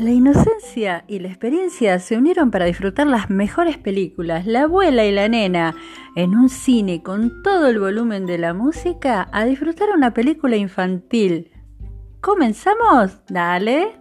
La inocencia y la experiencia se unieron para disfrutar las mejores películas, la abuela y la nena, en un cine con todo el volumen de la música, a disfrutar una película infantil. ¿Comenzamos? Dale.